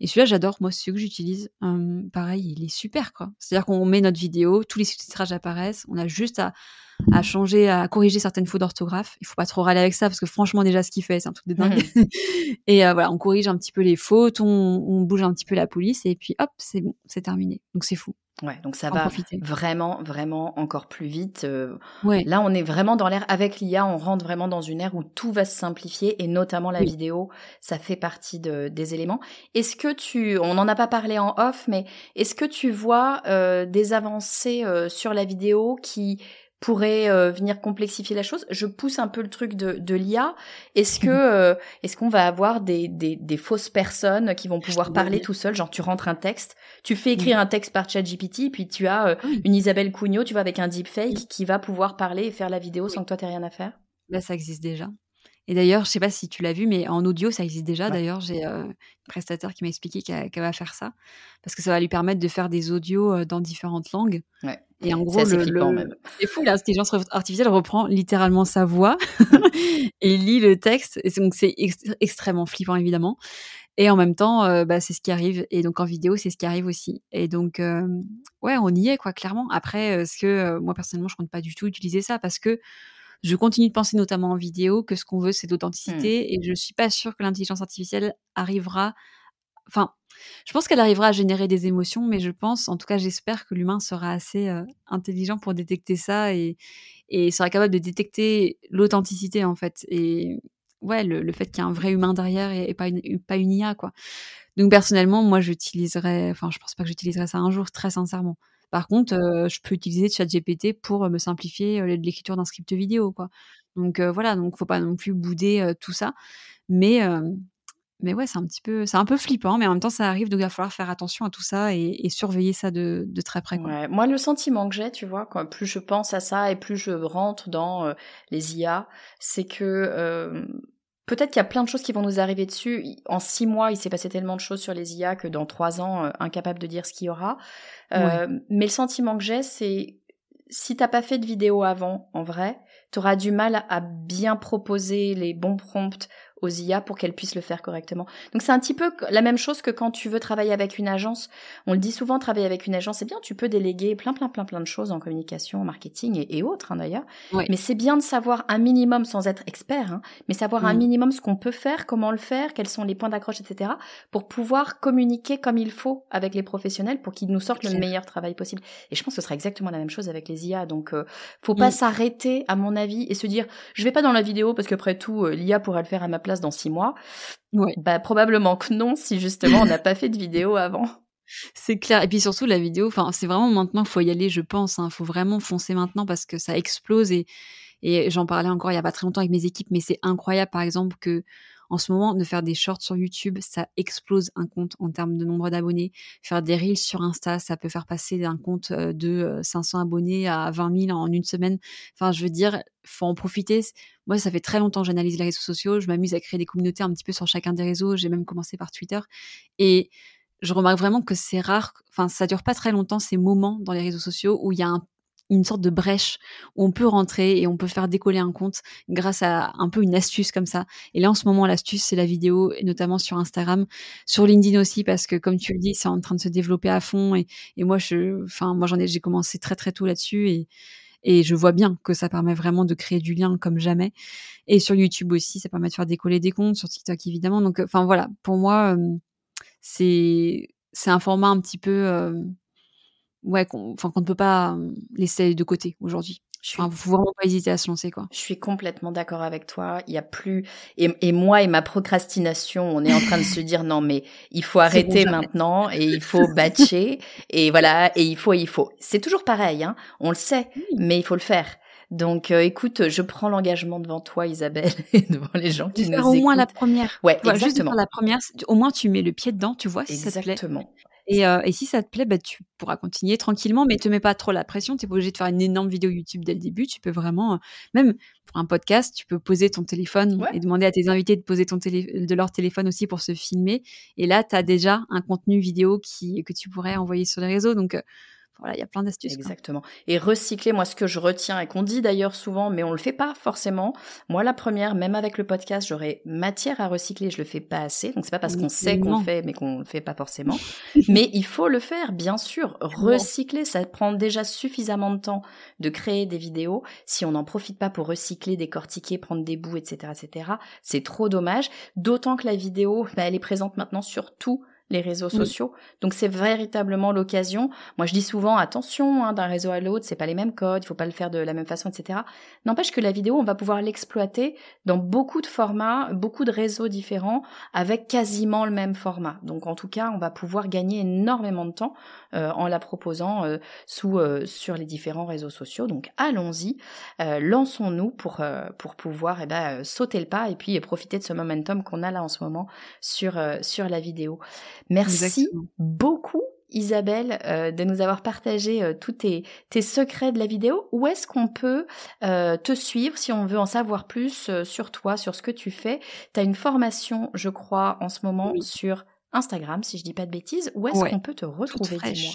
Et celui-là, j'adore. Moi, celui que j'utilise. Hum, pareil, il est super, quoi. C'est-à-dire qu'on met notre vidéo, tous les sous-titrages apparaissent. On a juste à, changer, à corriger certaines fautes d'orthographe. Il faut pas trop râler avec ça parce que franchement, déjà, ce qu'il fait, c'est un truc de dingue. Mmh. et euh, voilà, on corrige un petit peu les fautes, on, bouge un petit peu la police et puis hop, c'est bon, c'est terminé. Donc c'est fou. Ouais, donc ça va vraiment, vraiment encore plus vite. Euh, ouais. Là, on est vraiment dans l'ère avec l'IA, on rentre vraiment dans une ère où tout va se simplifier et notamment la vidéo, ça fait partie de, des éléments. Est-ce que tu, on n'en a pas parlé en off, mais est-ce que tu vois euh, des avancées euh, sur la vidéo qui pourrait euh, venir complexifier la chose. Je pousse un peu le truc de, de l'IA. Est-ce que mhm. euh, est-ce qu'on va avoir des, des, des, fausses personnes qui vont pouvoir parler tout seul? Genre tu rentres un texte, tu fais écrire un texte par ChatGPT, puis tu as euh, une Isabelle Cugnot, tu vois, avec un deepfake qui va pouvoir parler et faire la vidéo sans que toi t'aies rien à faire? Là, ça existe déjà. Et d'ailleurs, je sais pas si tu l'as vu, mais en audio, ça existe déjà. D'ailleurs, j'ai un prestataire qui m'a expliqué qu'elle va faire ça, parce que ça va lui permettre de faire des audios dans différentes langues. Ouais. Et en gros, c'est fou, l'intelligence artificielle reprend littéralement sa voix et lit le texte. Et donc, c'est extrêmement flippant, évidemment. Et en même temps, bah, c'est ce qui arrive. Et donc, en vidéo, c'est ce qui arrive aussi. Et donc, ouais, on y est, quoi, clairement. Après, ce que moi, personnellement, je compte pas du tout utiliser ça parce que je continue de penser, notamment en vidéo, que ce qu'on veut, c'est d'authenticité. Mmh. Et je suis pas sûre que l'intelligence artificielle arrivera. Enfin, je pense qu'elle arrivera à générer des émotions, mais je pense, en tout cas, j'espère que l'humain sera assez euh, intelligent pour détecter ça et, sera capable de détecter l'authenticité, en fait. Et ouais, le, fait qu'il y a un vrai humain derrière et, pas, une, IA, quoi. Donc, personnellement, moi, j'utiliserais, enfin, je pense pas que j'utiliserais ça un jour, très sincèrement. Par contre, euh, je peux utiliser ChatGPT pour me simplifier euh, l'écriture d'un script vidéo, quoi. Donc voilà, donc faut pas non plus bouder tout ça. Mais mais ouais, c'est un petit peu, c'est un peu flippant, mais en même temps, ça arrive, donc il va falloir faire attention à tout ça et, surveiller ça de, très près. Ouais. Moi, le sentiment que j'ai, tu vois, quand plus je pense à ça et plus je rentre dans euh, les IA, c'est que euh, peut-être qu'il y a plein de choses qui vont nous arriver dessus. En six mois, il s'est passé tellement de choses sur les IA que dans trois ans, euh, incapable de dire ce qu'il y aura. Mais le sentiment que j'ai, c'est si t'as pas fait de vidéo avant, en vrai, tu auras du mal à bien proposer les bons prompts aux IA pour qu'elles puissent le faire correctement. Donc c'est un petit peu la même chose que quand tu veux travailler avec une agence. On le dit souvent, travailler avec une agence, c'est bien, tu peux déléguer plein, plein, plein, plein de choses en communication, en marketing et, autres hein, d'ailleurs. Mais c'est bien de savoir un minimum, sans être expert, hein, mais savoir un minimum ce qu'on peut faire, comment le faire, quels sont les points d'accroche, etc. pour pouvoir communiquer comme il faut avec les professionnels pour qu'ils nous sortent le meilleur travail possible. Et je pense que ce sera exactement la même chose avec les IA. Donc euh, faut pas s'arrêter, à mon avis, et se dire, je vais pas dans la vidéo parce qu'après tout, euh, l'IA pourrait le faire à ma place dans six mois Bah probablement que non, si justement on n'a pas fait de vidéo avant. C'est clair. Et puis surtout la vidéo, enfin c'est vraiment maintenant qu'il faut y aller, je pense. Il hein. faut vraiment foncer maintenant parce que ça explose et, et j'en parlais encore il y a pas très longtemps avec mes équipes, mais c'est incroyable par exemple que en ce moment, de faire des shorts sur YouTube, ça explose un compte en termes de nombre d'abonnés. Faire des reels sur Insta, ça peut faire passer d'un compte euh, de 500 euh, abonnés à 20 000 en une semaine. Enfin, je veux dire, faut en profiter. Moi, ça fait très longtemps que j'analyse les réseaux sociaux. Je m'amuse à créer des communautés un petit peu sur chacun des réseaux. J'ai même commencé par Twitter. Et je remarque vraiment que c'est rare, enfin ça dure pas très longtemps ces moments dans les réseaux sociaux où il y a un une sorte de brèche où on peut rentrer et on peut faire décoller un compte grâce à un peu une astuce comme ça. Et là, en ce moment, l'astuce, c'est la vidéo, et notamment sur Instagram, sur LinkedIn aussi, parce que comme tu le dis, c'est en train de se développer à fond. Et, moi, je, enfin, moi, j'ai commencé très très tôt là-dessus et, et je vois bien que ça permet vraiment de créer du lien comme jamais. Et sur YouTube aussi, ça permet de faire décoller des comptes, sur TikTok évidemment. Donc, enfin voilà, pour moi, euh, c'est c'est un format un petit peu euh, ouais, qu'on ne peut pas laisser de côté aujourd'hui. Je suis... faut vraiment pas hésiter à se lancer, quoi. Je suis complètement d'accord avec toi. Il y a plus et, et, moi et ma procrastination, on est en train de se dire non mais il faut arrêter maintenant et il faut batcher et voilà et il faut il faut. C'est toujours pareil, hein. On le sait, mais il faut le faire. Donc, euh, écoute, je prends l'engagement devant toi, Isabelle, et devant les gens qui nous écoutent. au moins la première. Ouais, exactement. Juste la première, au moins tu mets le pied dedans, tu vois, si exactement. ça te plaît. Euh, et, si ça te plaît, bah, tu pourras continuer tranquillement, mais ne te mets pas trop la pression. Tu n'es pas obligé de faire une énorme vidéo YouTube dès le début. Tu peux vraiment, euh, même pour un podcast, tu peux poser ton téléphone et demander à tes invités de poser ton de leur téléphone aussi pour se filmer. Et là, tu as déjà un contenu vidéo qui, que tu pourrais envoyer sur les réseaux. Donc, euh, voilà, il y a plein d'astuces. Exactement. Et recycler, moi, ce que je retiens et qu'on dit d'ailleurs souvent, mais on le fait pas forcément. Moi, la première, même avec le podcast, j'aurais matière à recycler, je le fais pas assez. Donc c'est pas parce qu'on sait qu'on le fait, mais qu'on le fait pas forcément. mais il faut le faire, bien sûr. Recycler, ça prend déjà suffisamment de temps de créer des vidéos. Si on n'en profite pas pour recycler, décortiquer, prendre des bouts, etc., etc., c'est trop dommage. D'autant que la vidéo, bah, elle est présente maintenant sur tout les réseaux sociaux. Donc c'est véritablement l'occasion. Moi je dis souvent attention hein, d'un réseau à l'autre, c'est pas les mêmes codes, il faut pas le faire de la même façon, etc. N'empêche que la vidéo, on va pouvoir l'exploiter dans beaucoup de formats, beaucoup de réseaux différents, avec quasiment le même format. Donc en tout cas, on va pouvoir gagner énormément de temps euh, en la proposant euh, sous euh, sur les différents réseaux sociaux. Donc allons-y, lançons-nous pour pour pouvoir eh ben, sauter le pas et puis profiter de ce momentum qu'on a là en ce moment sur sur la vidéo. Merci beaucoup Isabelle, euh, de nous avoir partagé euh, tous tes, secrets de la vidéo. Où est-ce qu'on peut euh, te suivre si on veut en savoir plus sur toi, sur ce que tu fais? Tu as une formation, je crois, en ce moment sur Instagram, si je dis pas de bêtises. Où est-ce qu'on peut te retrouver Dis-moi?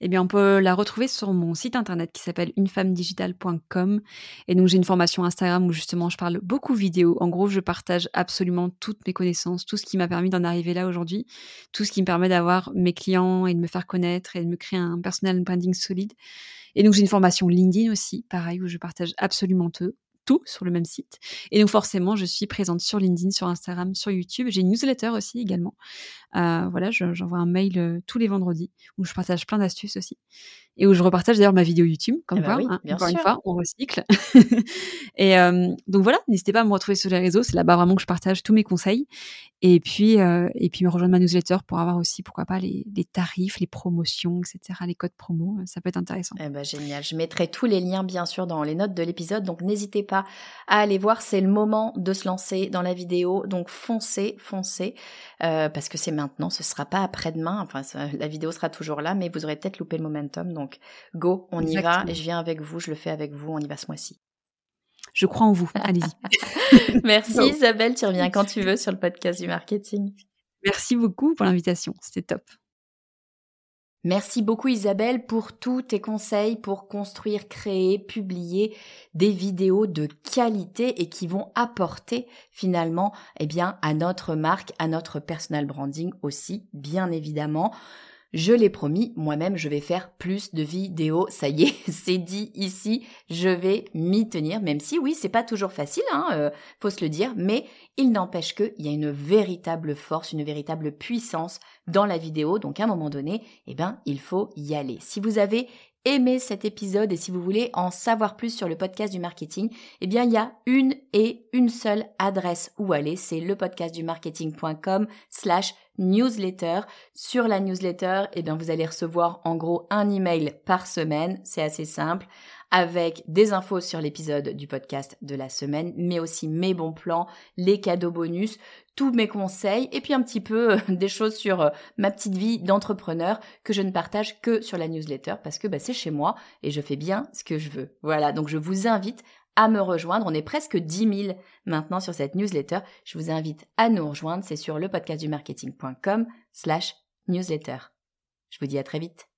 Eh bien, on peut la retrouver sur mon site internet qui s'appelle unefemmedigital.com. Et donc, j'ai une formation Instagram où justement je parle beaucoup vidéo. En gros, je partage absolument toutes mes connaissances, tout ce qui m'a permis d'en arriver là aujourd'hui, tout ce qui me permet d'avoir mes clients et de me faire connaître et de me créer un personal branding solide. Et donc, j'ai une formation LinkedIn aussi, pareil, où je partage absolument tout tout sur le même site. Et donc forcément, je suis présente sur LinkedIn, sur Instagram, sur YouTube. J'ai une newsletter aussi également. Euh, voilà, j'envoie un mail euh, tous les vendredis où je partage plein d'astuces aussi. et où je repartage d'ailleurs ma vidéo YouTube, comme Eh ben quoi, oui, hein, encore une fois, on recycle. et euh, donc voilà, n'hésitez pas à me retrouver sur les réseaux, c'est là-bas vraiment que je partage tous mes conseils. Et puis, et puis me rejoindre ma newsletter pour avoir aussi, pourquoi pas, les, les tarifs, les promotions, etc., les codes promo, ça peut être intéressant. Eh ben, génial. Je mettrai tous les liens, bien sûr, dans les notes de l'épisode. Donc, n'hésitez pas à aller voir. C'est le moment de se lancer dans la vidéo. Donc, foncez, foncez. Parce que c'est maintenant. Ce sera pas après-demain. Enfin, ça- la vidéo sera toujours là, mais vous aurez peut-être loupé le momentum. Donc, go, on y va. Et je viens avec vous. Je le fais avec vous. On y va ce mois-ci. Je crois en vous, allez-y. Merci. Isabelle. Tu reviens quand tu veux sur le podcast du marketing. Merci beaucoup pour l'invitation, c'était top. Merci beaucoup Isabelle pour tous tes conseils pour construire, créer, publier des vidéos de qualité et qui vont apporter finalement eh bien à notre marque, à notre personal branding aussi bien évidemment. Je l'ai promis, moi-même je vais faire plus de vidéos. Ça y est, c'est dit ici, je vais m'y tenir même si oui, c'est pas toujours facile hein, euh, faut se le dire, mais il n'empêche qu'il y a une véritable force, une véritable puissance dans la vidéo. Donc à un moment donné, eh ben, il faut y aller. Si vous avez aimé cet épisode et si vous voulez en savoir plus sur le podcast du marketing, eh bien, il y a une et une seule adresse où aller. C'est le podcastdumarketing.com slash newsletter. Sur la newsletter, eh bien, vous allez recevoir en gros un email par semaine. C'est assez simple avec des infos sur l'épisode du podcast de la semaine, mais aussi mes bons plans, les cadeaux bonus, tous mes conseils et puis un petit peu euh, des choses sur euh, ma petite vie d'entrepreneur que je ne partage que sur la newsletter parce que bah, c'est chez moi et je fais bien ce que je veux. Voilà, donc je vous invite à me rejoindre. On est presque 10 000 maintenant sur cette newsletter. Je vous invite à nous rejoindre. C'est sur le podcastdumarketing.com slash newsletter. Je vous dis à très vite.